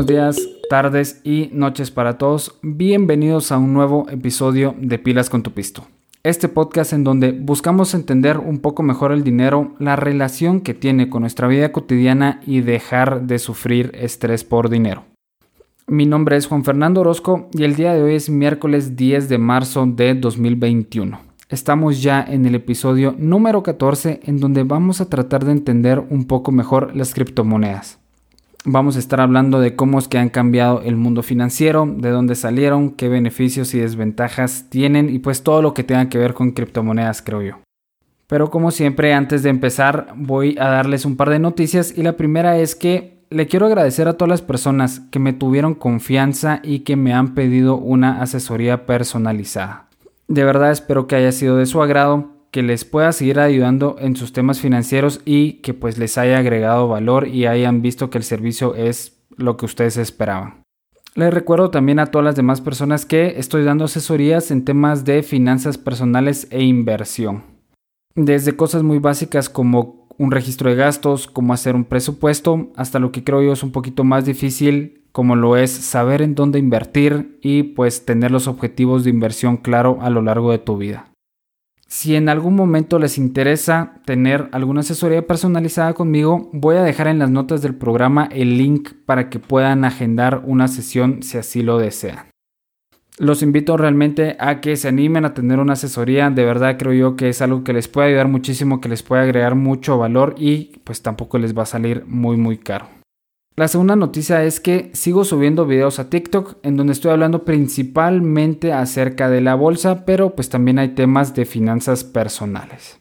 buenos días, tardes y noches para todos. Bienvenidos a un nuevo episodio de Pilas con tu Pisto. Este podcast en donde buscamos entender un poco mejor el dinero, la relación que tiene con nuestra vida cotidiana y dejar de sufrir estrés por dinero. Mi nombre es Juan Fernando Orozco y el día de hoy es miércoles 10 de marzo de 2021. Estamos ya en el episodio número 14 en donde vamos a tratar de entender un poco mejor las criptomonedas. Vamos a estar hablando de cómo es que han cambiado el mundo financiero, de dónde salieron, qué beneficios y desventajas tienen y pues todo lo que tenga que ver con criptomonedas creo yo. Pero como siempre antes de empezar voy a darles un par de noticias y la primera es que le quiero agradecer a todas las personas que me tuvieron confianza y que me han pedido una asesoría personalizada. De verdad espero que haya sido de su agrado, que les pueda seguir ayudando en sus temas financieros y que pues les haya agregado valor y hayan visto que el servicio es lo que ustedes esperaban. Les recuerdo también a todas las demás personas que estoy dando asesorías en temas de finanzas personales e inversión. Desde cosas muy básicas como un registro de gastos, cómo hacer un presupuesto, hasta lo que creo yo es un poquito más difícil, como lo es saber en dónde invertir y pues tener los objetivos de inversión claro a lo largo de tu vida. Si en algún momento les interesa tener alguna asesoría personalizada conmigo, voy a dejar en las notas del programa el link para que puedan agendar una sesión si así lo desean. Los invito realmente a que se animen a tener una asesoría, de verdad creo yo que es algo que les puede ayudar muchísimo, que les puede agregar mucho valor y pues tampoco les va a salir muy muy caro. La segunda noticia es que sigo subiendo videos a TikTok en donde estoy hablando principalmente acerca de la bolsa, pero pues también hay temas de finanzas personales.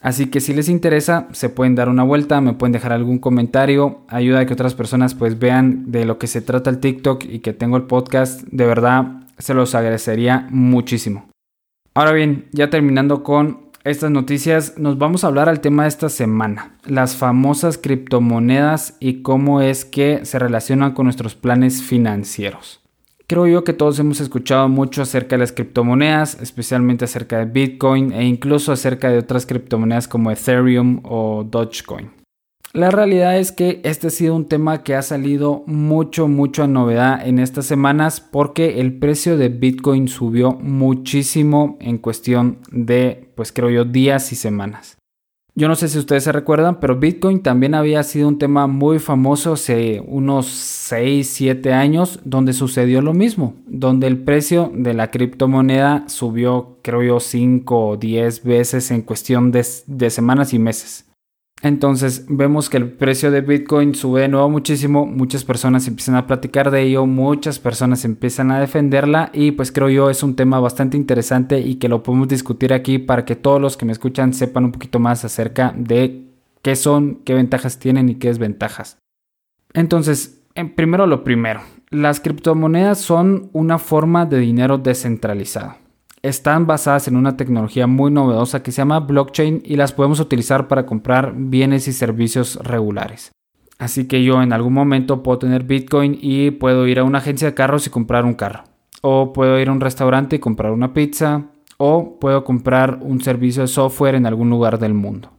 Así que si les interesa, se pueden dar una vuelta, me pueden dejar algún comentario, ayuda a que otras personas pues vean de lo que se trata el TikTok y que tengo el podcast, de verdad se los agradecería muchísimo. Ahora bien, ya terminando con estas noticias, nos vamos a hablar al tema de esta semana, las famosas criptomonedas y cómo es que se relacionan con nuestros planes financieros. Creo yo que todos hemos escuchado mucho acerca de las criptomonedas, especialmente acerca de Bitcoin e incluso acerca de otras criptomonedas como Ethereum o Dogecoin. La realidad es que este ha sido un tema que ha salido mucho, mucho a novedad en estas semanas porque el precio de Bitcoin subió muchísimo en cuestión de, pues creo yo, días y semanas. Yo no sé si ustedes se recuerdan, pero Bitcoin también había sido un tema muy famoso hace unos 6, 7 años, donde sucedió lo mismo, donde el precio de la criptomoneda subió, creo yo, 5 o 10 veces en cuestión de, de semanas y meses. Entonces vemos que el precio de Bitcoin sube de nuevo muchísimo, muchas personas empiezan a platicar de ello, muchas personas empiezan a defenderla y pues creo yo es un tema bastante interesante y que lo podemos discutir aquí para que todos los que me escuchan sepan un poquito más acerca de qué son, qué ventajas tienen y qué desventajas. Entonces, primero lo primero, las criptomonedas son una forma de dinero descentralizado están basadas en una tecnología muy novedosa que se llama blockchain y las podemos utilizar para comprar bienes y servicios regulares. Así que yo en algún momento puedo tener Bitcoin y puedo ir a una agencia de carros y comprar un carro. O puedo ir a un restaurante y comprar una pizza. O puedo comprar un servicio de software en algún lugar del mundo.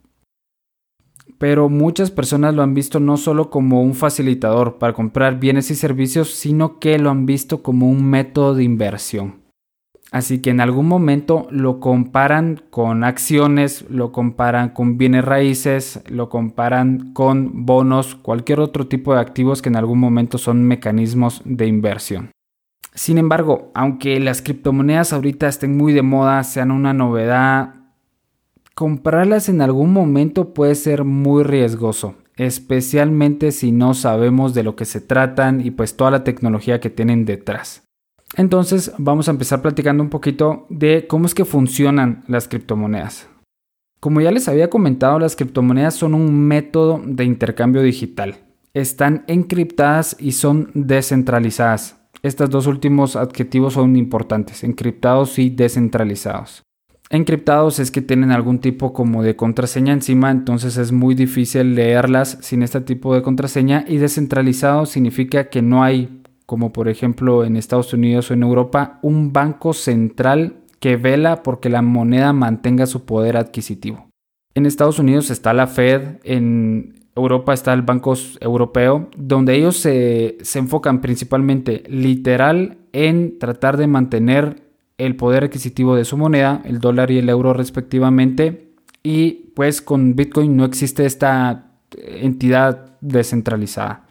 Pero muchas personas lo han visto no solo como un facilitador para comprar bienes y servicios, sino que lo han visto como un método de inversión. Así que en algún momento lo comparan con acciones, lo comparan con bienes raíces, lo comparan con bonos, cualquier otro tipo de activos que en algún momento son mecanismos de inversión. Sin embargo, aunque las criptomonedas ahorita estén muy de moda, sean una novedad, comprarlas en algún momento puede ser muy riesgoso, especialmente si no sabemos de lo que se tratan y pues toda la tecnología que tienen detrás. Entonces vamos a empezar platicando un poquito de cómo es que funcionan las criptomonedas. Como ya les había comentado, las criptomonedas son un método de intercambio digital. Están encriptadas y son descentralizadas. Estos dos últimos adjetivos son importantes, encriptados y descentralizados. Encriptados es que tienen algún tipo como de contraseña encima, entonces es muy difícil leerlas sin este tipo de contraseña y descentralizado significa que no hay como por ejemplo en Estados Unidos o en Europa, un banco central que vela porque la moneda mantenga su poder adquisitivo. En Estados Unidos está la Fed, en Europa está el Banco Europeo, donde ellos se, se enfocan principalmente literal en tratar de mantener el poder adquisitivo de su moneda, el dólar y el euro respectivamente, y pues con Bitcoin no existe esta entidad descentralizada.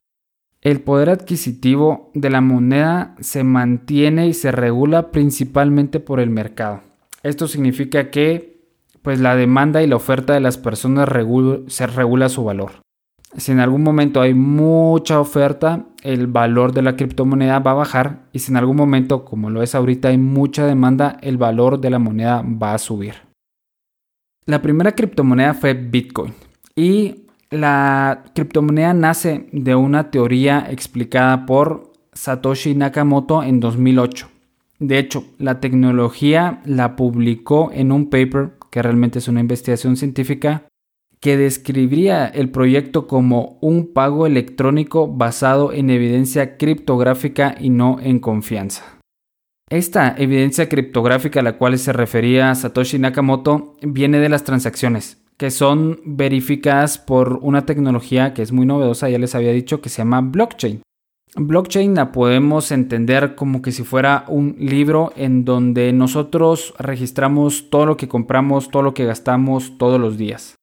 El poder adquisitivo de la moneda se mantiene y se regula principalmente por el mercado. Esto significa que pues la demanda y la oferta de las personas se regula su valor. Si en algún momento hay mucha oferta, el valor de la criptomoneda va a bajar y si en algún momento, como lo es ahorita, hay mucha demanda, el valor de la moneda va a subir. La primera criptomoneda fue Bitcoin y la criptomoneda nace de una teoría explicada por Satoshi Nakamoto en 2008. De hecho, la tecnología la publicó en un paper, que realmente es una investigación científica, que describiría el proyecto como un pago electrónico basado en evidencia criptográfica y no en confianza. Esta evidencia criptográfica a la cual se refería Satoshi Nakamoto viene de las transacciones, que son verificadas por una tecnología que es muy novedosa, ya les había dicho, que se llama blockchain. Blockchain la podemos entender como que si fuera un libro en donde nosotros registramos todo lo que compramos, todo lo que gastamos todos los días.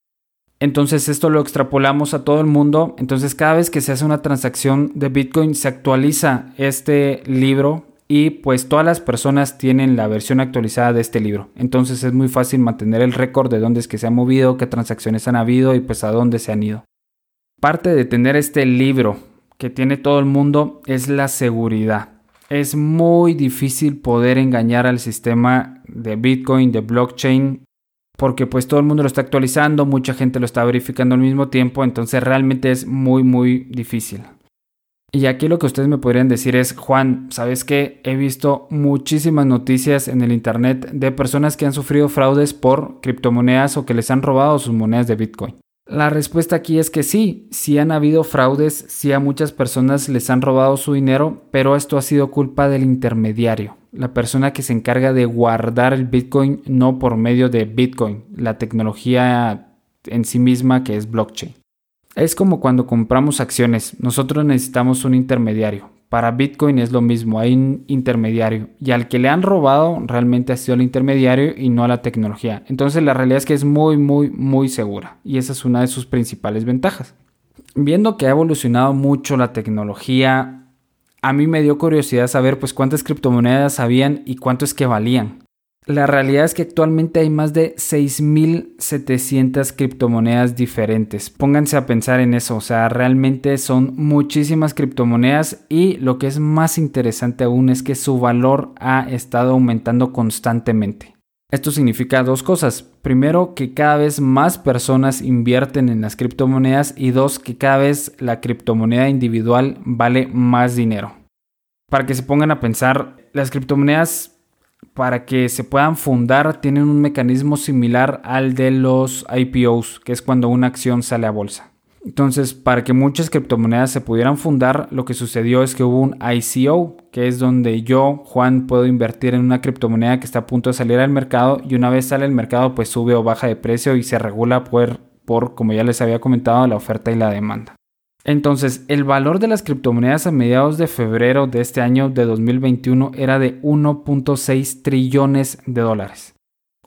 Entonces esto lo extrapolamos a todo el mundo. Entonces cada vez que se hace una transacción de Bitcoin se actualiza este libro y pues todas las personas tienen la versión actualizada de este libro. Entonces es muy fácil mantener el récord de dónde es que se ha movido, qué transacciones han habido y pues a dónde se han ido. Parte de tener este libro que tiene todo el mundo es la seguridad. Es muy difícil poder engañar al sistema de Bitcoin, de blockchain, porque pues todo el mundo lo está actualizando, mucha gente lo está verificando al mismo tiempo, entonces realmente es muy muy difícil. Y aquí lo que ustedes me podrían decir es, Juan, ¿sabes qué? He visto muchísimas noticias en el Internet de personas que han sufrido fraudes por criptomonedas o que les han robado sus monedas de Bitcoin. La respuesta aquí es que sí, sí han habido fraudes, sí a muchas personas les han robado su dinero, pero esto ha sido culpa del intermediario, la persona que se encarga de guardar el Bitcoin no por medio de Bitcoin, la tecnología en sí misma que es blockchain. Es como cuando compramos acciones, nosotros necesitamos un intermediario. Para Bitcoin es lo mismo, hay un intermediario y al que le han robado realmente ha sido el intermediario y no a la tecnología. Entonces la realidad es que es muy, muy, muy segura y esa es una de sus principales ventajas. Viendo que ha evolucionado mucho la tecnología, a mí me dio curiosidad saber pues cuántas criptomonedas habían y cuánto es que valían. La realidad es que actualmente hay más de 6.700 criptomonedas diferentes. Pónganse a pensar en eso, o sea, realmente son muchísimas criptomonedas y lo que es más interesante aún es que su valor ha estado aumentando constantemente. Esto significa dos cosas. Primero, que cada vez más personas invierten en las criptomonedas y dos, que cada vez la criptomoneda individual vale más dinero. Para que se pongan a pensar, las criptomonedas para que se puedan fundar tienen un mecanismo similar al de los IPOs, que es cuando una acción sale a bolsa. Entonces, para que muchas criptomonedas se pudieran fundar, lo que sucedió es que hubo un ICO, que es donde yo, Juan, puedo invertir en una criptomoneda que está a punto de salir al mercado y una vez sale al mercado, pues sube o baja de precio y se regula por, por como ya les había comentado, la oferta y la demanda. Entonces, el valor de las criptomonedas a mediados de febrero de este año de 2021 era de 1.6 trillones de dólares.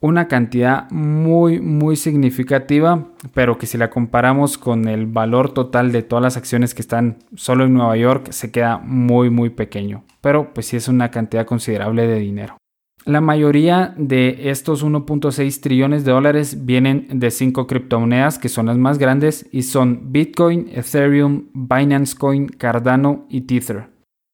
Una cantidad muy, muy significativa, pero que si la comparamos con el valor total de todas las acciones que están solo en Nueva York, se queda muy, muy pequeño. Pero pues sí es una cantidad considerable de dinero. La mayoría de estos 1.6 trillones de dólares vienen de cinco criptomonedas que son las más grandes y son Bitcoin, Ethereum, Binance Coin, Cardano y Tether.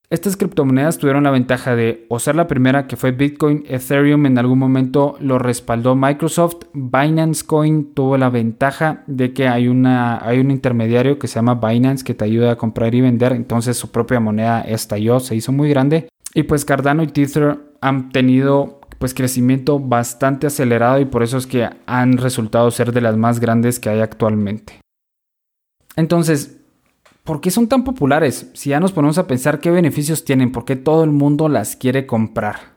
Estas criptomonedas tuvieron la ventaja de o ser la primera que fue Bitcoin, Ethereum en algún momento lo respaldó Microsoft, Binance Coin tuvo la ventaja de que hay, una, hay un intermediario que se llama Binance que te ayuda a comprar y vender, entonces su propia moneda estalló, se hizo muy grande y pues Cardano y Tether han tenido pues crecimiento bastante acelerado y por eso es que han resultado ser de las más grandes que hay actualmente. Entonces, ¿por qué son tan populares? Si ya nos ponemos a pensar qué beneficios tienen, por qué todo el mundo las quiere comprar.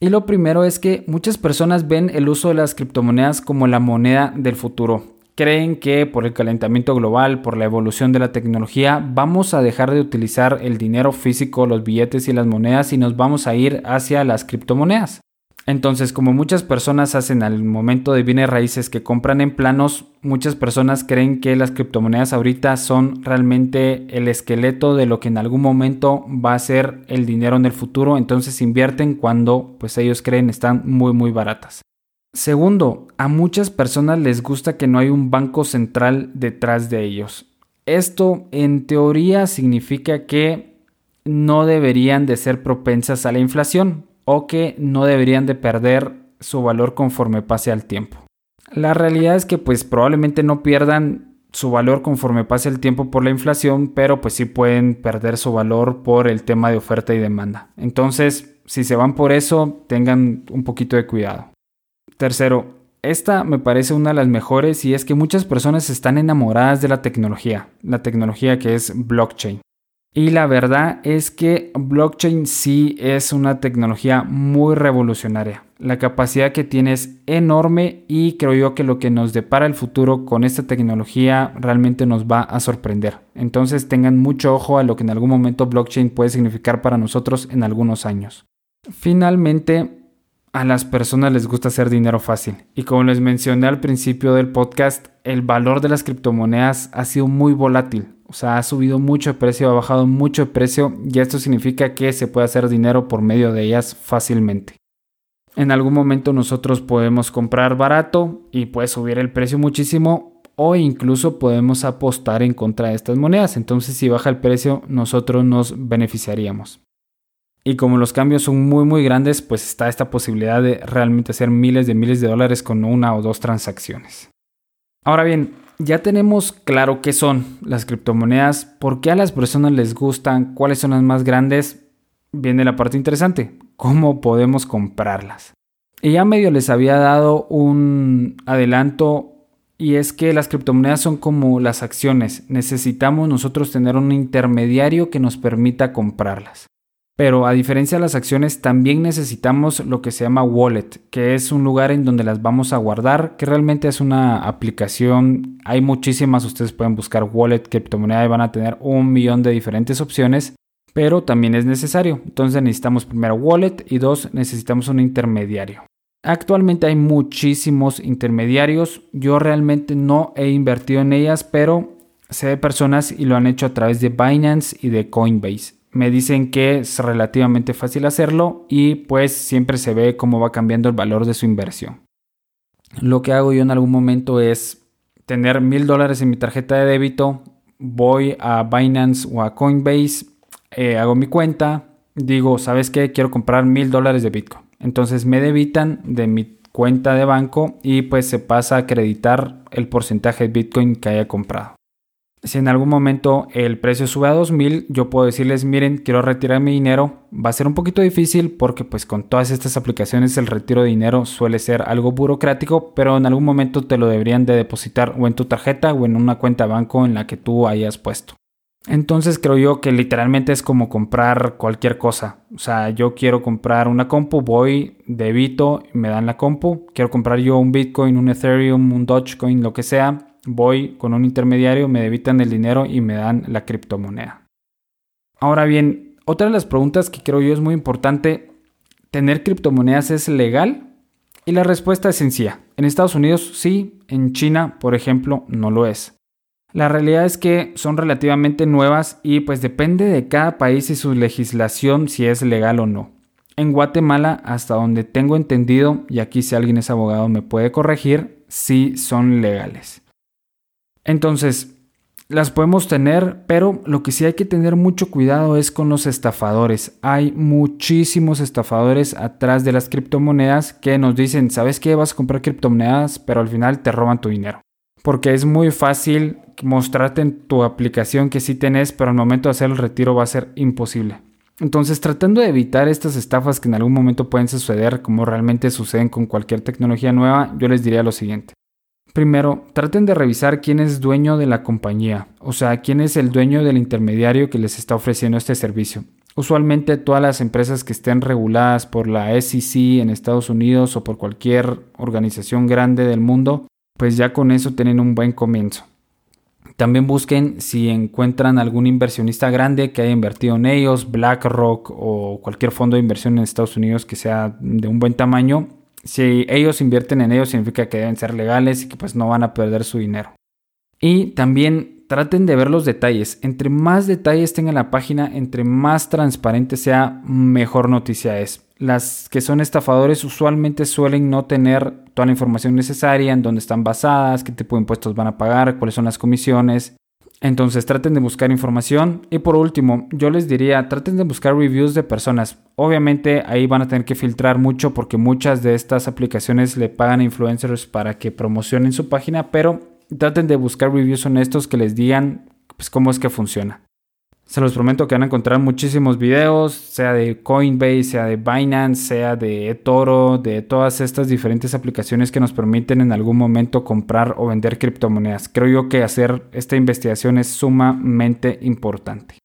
Y lo primero es que muchas personas ven el uso de las criptomonedas como la moneda del futuro. Creen que por el calentamiento global, por la evolución de la tecnología, vamos a dejar de utilizar el dinero físico, los billetes y las monedas y nos vamos a ir hacia las criptomonedas. Entonces, como muchas personas hacen al momento de bienes raíces que compran en planos, muchas personas creen que las criptomonedas ahorita son realmente el esqueleto de lo que en algún momento va a ser el dinero en el futuro, entonces invierten cuando pues ellos creen están muy muy baratas. Segundo, a muchas personas les gusta que no hay un banco central detrás de ellos. Esto en teoría significa que no deberían de ser propensas a la inflación o que no deberían de perder su valor conforme pase al tiempo. La realidad es que pues probablemente no pierdan su valor conforme pase el tiempo por la inflación, pero pues sí pueden perder su valor por el tema de oferta y demanda. Entonces, si se van por eso, tengan un poquito de cuidado. Tercero, esta me parece una de las mejores y es que muchas personas están enamoradas de la tecnología, la tecnología que es blockchain. Y la verdad es que blockchain sí es una tecnología muy revolucionaria. La capacidad que tiene es enorme y creo yo que lo que nos depara el futuro con esta tecnología realmente nos va a sorprender. Entonces tengan mucho ojo a lo que en algún momento blockchain puede significar para nosotros en algunos años. Finalmente, a las personas les gusta hacer dinero fácil. Y como les mencioné al principio del podcast, el valor de las criptomonedas ha sido muy volátil. O sea, ha subido mucho de precio, ha bajado mucho de precio y esto significa que se puede hacer dinero por medio de ellas fácilmente. En algún momento nosotros podemos comprar barato y puede subir el precio muchísimo o incluso podemos apostar en contra de estas monedas. Entonces si baja el precio nosotros nos beneficiaríamos. Y como los cambios son muy muy grandes, pues está esta posibilidad de realmente hacer miles de miles de dólares con una o dos transacciones. Ahora bien, ya tenemos claro qué son las criptomonedas, por qué a las personas les gustan, cuáles son las más grandes. Viene la parte interesante, cómo podemos comprarlas. Y ya medio les había dado un adelanto y es que las criptomonedas son como las acciones. Necesitamos nosotros tener un intermediario que nos permita comprarlas. Pero a diferencia de las acciones, también necesitamos lo que se llama wallet, que es un lugar en donde las vamos a guardar, que realmente es una aplicación. Hay muchísimas, ustedes pueden buscar wallet, criptomoneda y van a tener un millón de diferentes opciones, pero también es necesario. Entonces necesitamos primero wallet y dos, necesitamos un intermediario. Actualmente hay muchísimos intermediarios. Yo realmente no he invertido en ellas, pero sé de personas y lo han hecho a través de Binance y de Coinbase me dicen que es relativamente fácil hacerlo y pues siempre se ve cómo va cambiando el valor de su inversión. Lo que hago yo en algún momento es tener mil dólares en mi tarjeta de débito, voy a Binance o a Coinbase, eh, hago mi cuenta, digo, ¿sabes qué? Quiero comprar mil dólares de Bitcoin. Entonces me debitan de mi cuenta de banco y pues se pasa a acreditar el porcentaje de Bitcoin que haya comprado. Si en algún momento el precio sube a 2000, yo puedo decirles, miren, quiero retirar mi dinero. Va a ser un poquito difícil porque pues con todas estas aplicaciones el retiro de dinero suele ser algo burocrático, pero en algún momento te lo deberían de depositar o en tu tarjeta o en una cuenta de banco en la que tú hayas puesto. Entonces creo yo que literalmente es como comprar cualquier cosa. O sea, yo quiero comprar una compu, voy, debito, me dan la compu. Quiero comprar yo un Bitcoin, un Ethereum, un Dogecoin, lo que sea voy con un intermediario, me debitan el dinero y me dan la criptomoneda. Ahora bien, otra de las preguntas que creo yo es muy importante, ¿tener criptomonedas es legal? Y la respuesta es sencilla. En Estados Unidos sí, en China, por ejemplo, no lo es. La realidad es que son relativamente nuevas y pues depende de cada país y su legislación si es legal o no. En Guatemala, hasta donde tengo entendido, y aquí si alguien es abogado me puede corregir, sí son legales. Entonces, las podemos tener, pero lo que sí hay que tener mucho cuidado es con los estafadores. Hay muchísimos estafadores atrás de las criptomonedas que nos dicen, ¿sabes qué? Vas a comprar criptomonedas, pero al final te roban tu dinero. Porque es muy fácil mostrarte en tu aplicación que sí tenés, pero al momento de hacer el retiro va a ser imposible. Entonces, tratando de evitar estas estafas que en algún momento pueden suceder, como realmente suceden con cualquier tecnología nueva, yo les diría lo siguiente. Primero, traten de revisar quién es dueño de la compañía, o sea, quién es el dueño del intermediario que les está ofreciendo este servicio. Usualmente todas las empresas que estén reguladas por la SEC en Estados Unidos o por cualquier organización grande del mundo, pues ya con eso tienen un buen comienzo. También busquen si encuentran algún inversionista grande que haya invertido en ellos, BlackRock o cualquier fondo de inversión en Estados Unidos que sea de un buen tamaño. Si ellos invierten en ellos significa que deben ser legales y que pues no van a perder su dinero. Y también traten de ver los detalles. Entre más detalles tenga la página, entre más transparente sea, mejor noticia es. Las que son estafadores usualmente suelen no tener toda la información necesaria, en dónde están basadas, qué tipo de impuestos van a pagar, cuáles son las comisiones. Entonces traten de buscar información. Y por último, yo les diría, traten de buscar reviews de personas. Obviamente ahí van a tener que filtrar mucho porque muchas de estas aplicaciones le pagan a influencers para que promocionen su página, pero traten de buscar reviews honestos que les digan pues, cómo es que funciona. Se los prometo que van a encontrar muchísimos videos, sea de Coinbase, sea de Binance, sea de eToro, de todas estas diferentes aplicaciones que nos permiten en algún momento comprar o vender criptomonedas. Creo yo que hacer esta investigación es sumamente importante.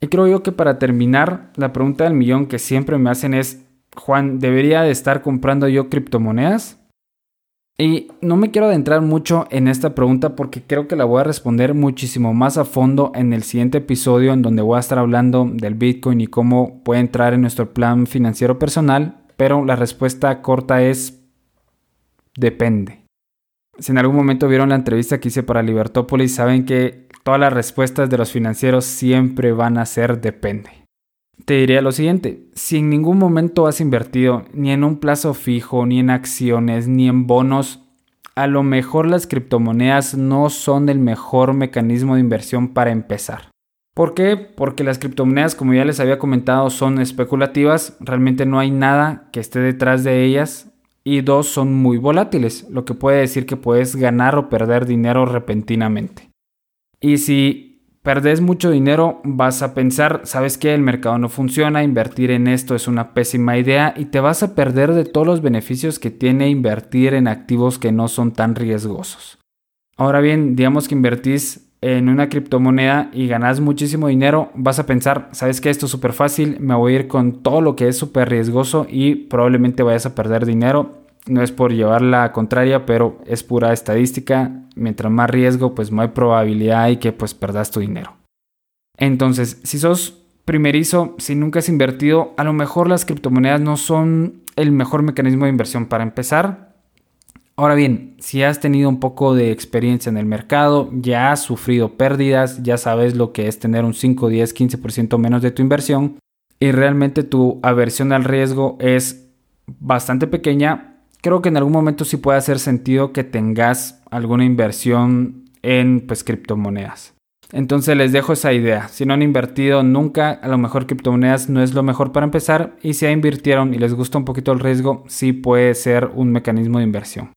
Y creo yo que para terminar, la pregunta del millón que siempre me hacen es, Juan, ¿debería de estar comprando yo criptomonedas? Y no me quiero adentrar mucho en esta pregunta porque creo que la voy a responder muchísimo más a fondo en el siguiente episodio en donde voy a estar hablando del Bitcoin y cómo puede entrar en nuestro plan financiero personal, pero la respuesta corta es depende. Si en algún momento vieron la entrevista que hice para Libertópolis, saben que todas las respuestas de los financieros siempre van a ser depende te diría lo siguiente, si en ningún momento has invertido ni en un plazo fijo, ni en acciones, ni en bonos, a lo mejor las criptomonedas no son el mejor mecanismo de inversión para empezar. ¿Por qué? Porque las criptomonedas, como ya les había comentado, son especulativas, realmente no hay nada que esté detrás de ellas y dos, son muy volátiles, lo que puede decir que puedes ganar o perder dinero repentinamente. Y si Perdes mucho dinero, vas a pensar, sabes que el mercado no funciona, invertir en esto es una pésima idea y te vas a perder de todos los beneficios que tiene invertir en activos que no son tan riesgosos. Ahora bien, digamos que invertís en una criptomoneda y ganas muchísimo dinero, vas a pensar, sabes que esto es súper fácil, me voy a ir con todo lo que es súper riesgoso y probablemente vayas a perder dinero no es por llevar la contraria, pero es pura estadística. Mientras más riesgo, pues más probabilidad y que pues perdas tu dinero. Entonces, si sos primerizo, si nunca has invertido, a lo mejor las criptomonedas no son el mejor mecanismo de inversión para empezar. Ahora bien, si has tenido un poco de experiencia en el mercado, ya has sufrido pérdidas, ya sabes lo que es tener un 5, 10, 15% menos de tu inversión y realmente tu aversión al riesgo es bastante pequeña, creo que en algún momento sí puede hacer sentido que tengas alguna inversión en pues criptomonedas. Entonces les dejo esa idea. Si no han invertido nunca, a lo mejor criptomonedas no es lo mejor para empezar. Y si ya invirtieron y les gusta un poquito el riesgo, sí puede ser un mecanismo de inversión.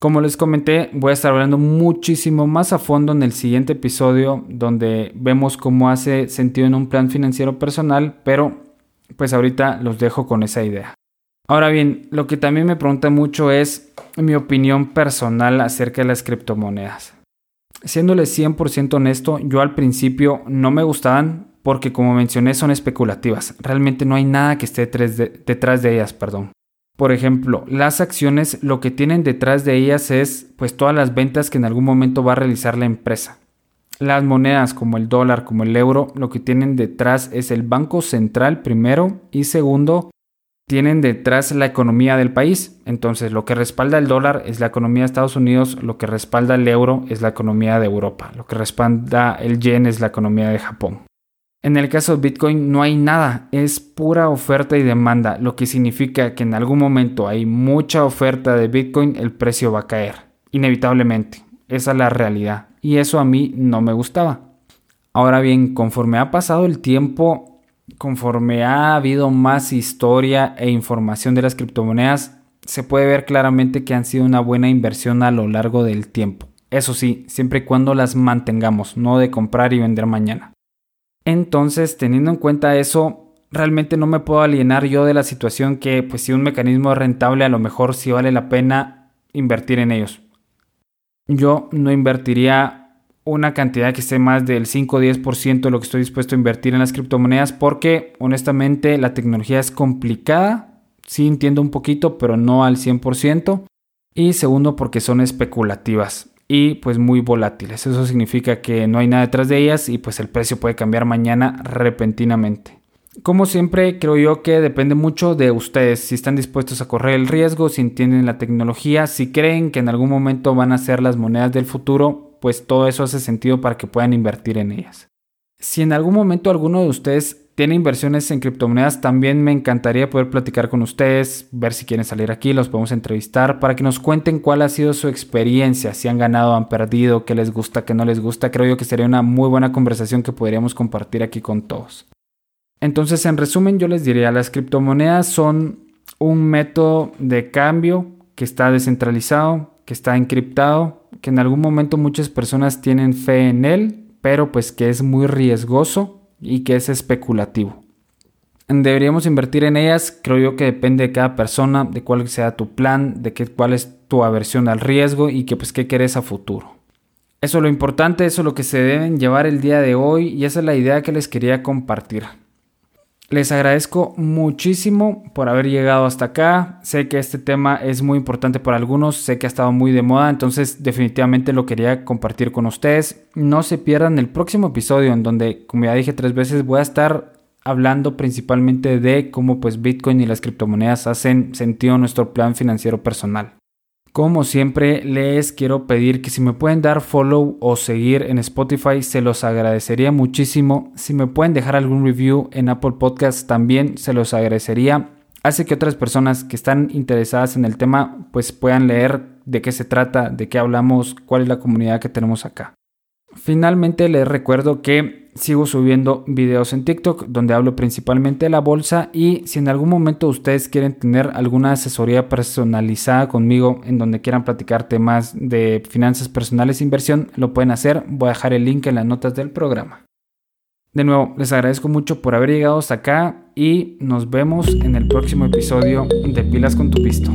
Como les comenté, voy a estar hablando muchísimo más a fondo en el siguiente episodio donde vemos cómo hace sentido en un plan financiero personal, pero pues ahorita los dejo con esa idea. Ahora bien, lo que también me pregunta mucho es mi opinión personal acerca de las criptomonedas. Siéndole 100% honesto, yo al principio no me gustaban porque como mencioné son especulativas. Realmente no hay nada que esté detrás de ellas, perdón. Por ejemplo, las acciones lo que tienen detrás de ellas es pues todas las ventas que en algún momento va a realizar la empresa. Las monedas como el dólar, como el euro, lo que tienen detrás es el Banco Central primero y segundo tienen detrás la economía del país. Entonces, lo que respalda el dólar es la economía de Estados Unidos, lo que respalda el euro es la economía de Europa, lo que respalda el yen es la economía de Japón. En el caso de Bitcoin no hay nada, es pura oferta y demanda, lo que significa que en algún momento hay mucha oferta de Bitcoin, el precio va a caer, inevitablemente. Esa es la realidad y eso a mí no me gustaba. Ahora bien, conforme ha pasado el tiempo, conforme ha habido más historia e información de las criptomonedas, se puede ver claramente que han sido una buena inversión a lo largo del tiempo. Eso sí, siempre y cuando las mantengamos, no de comprar y vender mañana. Entonces, teniendo en cuenta eso, realmente no me puedo alienar yo de la situación que, pues si un mecanismo es rentable, a lo mejor sí vale la pena invertir en ellos. Yo no invertiría una cantidad que esté más del 5 o 10% de lo que estoy dispuesto a invertir en las criptomonedas porque honestamente la tecnología es complicada. Sí entiendo un poquito, pero no al 100%. Y segundo, porque son especulativas y pues muy volátiles. Eso significa que no hay nada detrás de ellas y pues el precio puede cambiar mañana repentinamente. Como siempre, creo yo que depende mucho de ustedes, si están dispuestos a correr el riesgo, si entienden la tecnología, si creen que en algún momento van a ser las monedas del futuro, pues todo eso hace sentido para que puedan invertir en ellas. Si en algún momento alguno de ustedes tiene inversiones en criptomonedas, también me encantaría poder platicar con ustedes, ver si quieren salir aquí, los podemos entrevistar para que nos cuenten cuál ha sido su experiencia, si han ganado, han perdido, qué les gusta, qué no les gusta. Creo yo que sería una muy buena conversación que podríamos compartir aquí con todos. Entonces, en resumen, yo les diría, las criptomonedas son un método de cambio que está descentralizado, que está encriptado, que en algún momento muchas personas tienen fe en él, pero pues que es muy riesgoso y que es especulativo. Deberíamos invertir en ellas, creo yo que depende de cada persona, de cuál sea tu plan, de qué, cuál es tu aversión al riesgo y que pues qué querés a futuro. Eso es lo importante, eso es lo que se deben llevar el día de hoy y esa es la idea que les quería compartir. Les agradezco muchísimo por haber llegado hasta acá. Sé que este tema es muy importante para algunos, sé que ha estado muy de moda, entonces definitivamente lo quería compartir con ustedes. No se pierdan el próximo episodio en donde, como ya dije tres veces, voy a estar hablando principalmente de cómo pues Bitcoin y las criptomonedas hacen sentido en nuestro plan financiero personal. Como siempre, les quiero pedir que si me pueden dar follow o seguir en Spotify, se los agradecería muchísimo. Si me pueden dejar algún review en Apple Podcast, también se los agradecería. Hace que otras personas que están interesadas en el tema, pues puedan leer de qué se trata, de qué hablamos, cuál es la comunidad que tenemos acá. Finalmente les recuerdo que sigo subiendo videos en TikTok donde hablo principalmente de la bolsa y si en algún momento ustedes quieren tener alguna asesoría personalizada conmigo en donde quieran platicar temas de finanzas personales e inversión, lo pueden hacer. Voy a dejar el link en las notas del programa. De nuevo, les agradezco mucho por haber llegado hasta acá y nos vemos en el próximo episodio de Pilas con tu Pisto.